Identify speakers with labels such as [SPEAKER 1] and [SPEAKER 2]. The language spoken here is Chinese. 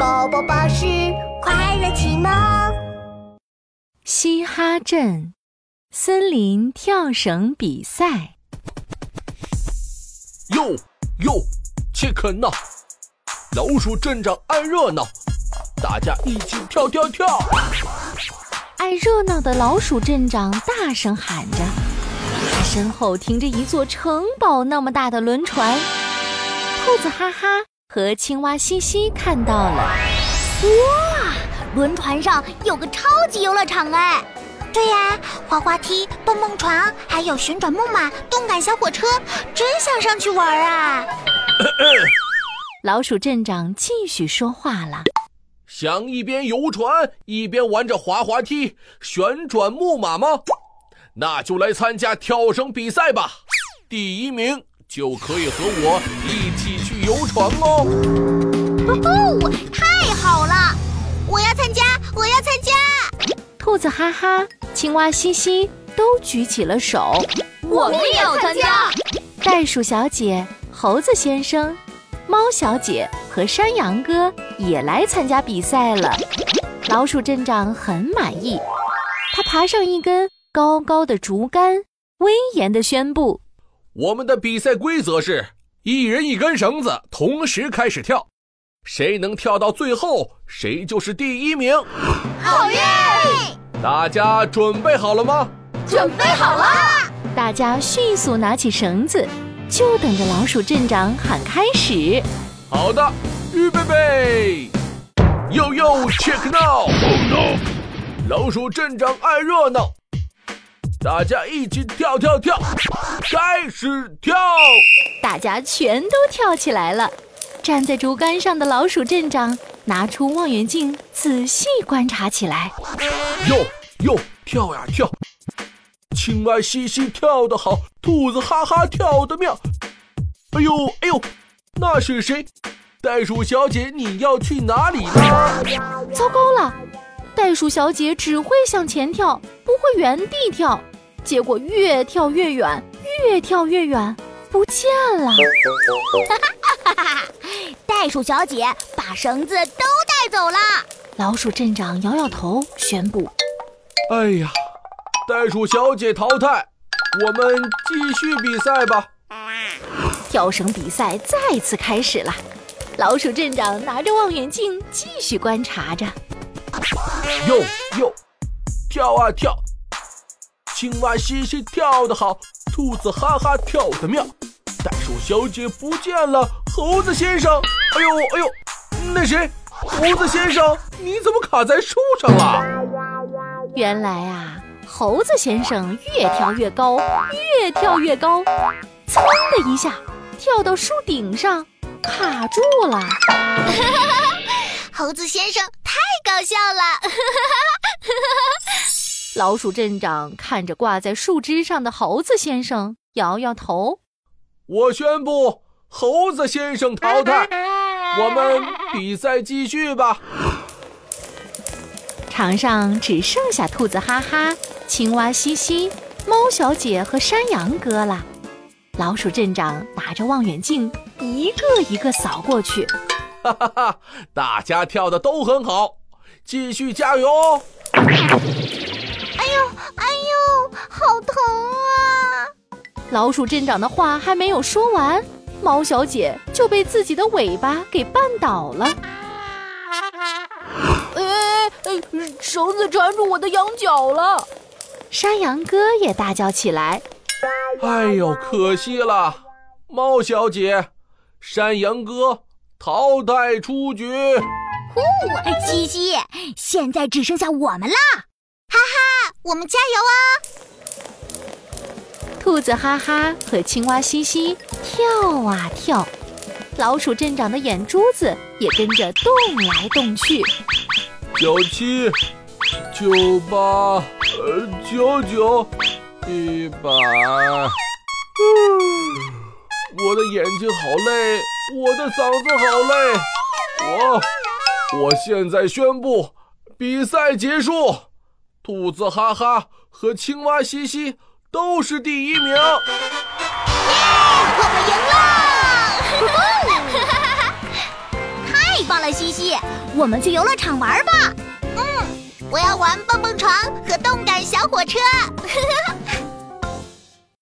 [SPEAKER 1] 宝宝巴士快乐启蒙。
[SPEAKER 2] 嘻哈镇森林跳绳比赛。
[SPEAKER 3] 哟哟，切克闹！老鼠镇长爱热闹，大家一起跳跳跳！
[SPEAKER 2] 爱热闹的老鼠镇长大声喊着，他身后停着一座城堡那么大的轮船。兔子哈哈和青蛙西西看到了，
[SPEAKER 1] 哇，轮船上有个超级游乐场哎！
[SPEAKER 4] 对呀，滑滑梯、蹦蹦床，还有旋转木马、动感小火车，真想上去玩啊！
[SPEAKER 2] 老鼠镇长继续说话了。
[SPEAKER 3] 想一边游船一边玩着滑滑梯、旋转木马吗？那就来参加跳绳比赛吧！第一名就可以和我一起去游船哦！
[SPEAKER 1] 哦，太好了！我要参加，我要参加！
[SPEAKER 2] 兔子哈哈、青蛙西西都举起了手，
[SPEAKER 1] 我们也要参加！
[SPEAKER 2] 袋鼠小姐、猴子先生。猫小姐和山羊哥也来参加比赛了。老鼠镇长很满意，他爬上一根高高的竹竿，威严地宣布：“
[SPEAKER 3] 我们的比赛规则是一人一根绳子，同时开始跳，谁能跳到最后，谁就是第一名。”
[SPEAKER 1] 好耶！
[SPEAKER 3] 大家准备好了吗？
[SPEAKER 1] 准备好了！
[SPEAKER 2] 大家迅速拿起绳子。就等着老鼠镇长喊开始。
[SPEAKER 3] 好的，预备备。Yo yo check now。老鼠镇长爱热闹，大家一起跳跳跳，开始跳。
[SPEAKER 2] 大家全都跳起来了。站在竹竿上的老鼠镇长拿出望远镜，仔细观察起来。
[SPEAKER 3] 哟哟，跳呀跳。青蛙嘻嘻跳得好，兔子哈哈跳得妙。哎呦哎呦，那是谁？袋鼠小姐，你要去哪里呢？
[SPEAKER 2] 糟糕了，袋鼠小姐只会向前跳，不会原地跳，结果越跳越远，越跳越远，不见了。哈
[SPEAKER 1] 哈哈哈！袋鼠小姐把绳子都带走了。
[SPEAKER 2] 老鼠镇长摇摇头，宣布：“
[SPEAKER 3] 哎呀。”袋鼠小姐淘汰，我们继续比赛吧。
[SPEAKER 2] 跳绳比赛再次开始了，老鼠镇长拿着望远镜继续观察着。
[SPEAKER 3] 哟哟，跳啊跳！青蛙嘻嘻跳得好，兔子哈哈跳得妙。袋鼠小姐不见了，猴子先生，哎呦哎呦，那谁？猴子先生，你怎么卡在树上了？
[SPEAKER 2] 原来啊。猴子先生越跳越高，越跳越高，噌的一下跳到树顶上，卡住了。
[SPEAKER 1] 猴子先生太搞笑了。
[SPEAKER 2] 老鼠镇长看着挂在树枝上的猴子先生，摇摇头。
[SPEAKER 3] 我宣布，猴子先生淘汰。我们比赛继续吧。
[SPEAKER 2] 场上只剩下兔子哈哈、青蛙西西、猫小姐和山羊哥了。老鼠镇长拿着望远镜，一个一个扫过去。
[SPEAKER 3] 哈哈哈！大家跳的都很好，继续加油哦！哎
[SPEAKER 1] 呦哎呦，好疼啊！
[SPEAKER 2] 老鼠镇长的话还没有说完，猫小姐就被自己的尾巴给绊倒了。
[SPEAKER 5] 绳子缠住我的羊角了，
[SPEAKER 2] 山羊哥也大叫起来：“
[SPEAKER 3] 哎呦，可惜了，猫小姐，山羊哥淘汰出局。”
[SPEAKER 1] 呼，西西，现在只剩下我们了！哈哈，我们加油啊！
[SPEAKER 2] 兔子哈哈和青蛙西西跳啊跳，老鼠镇长的眼珠子也跟着动来动去。
[SPEAKER 3] 九七，九八，呃，九九，一百。我的眼睛好累，我的嗓子好累。我，我现在宣布比赛结束。兔子哈哈和青蛙西西都是第一名。耶，
[SPEAKER 1] 我们赢了！太棒了，西西！我们去游乐场玩吧。
[SPEAKER 4] 嗯，我要玩蹦蹦床和动感小火车。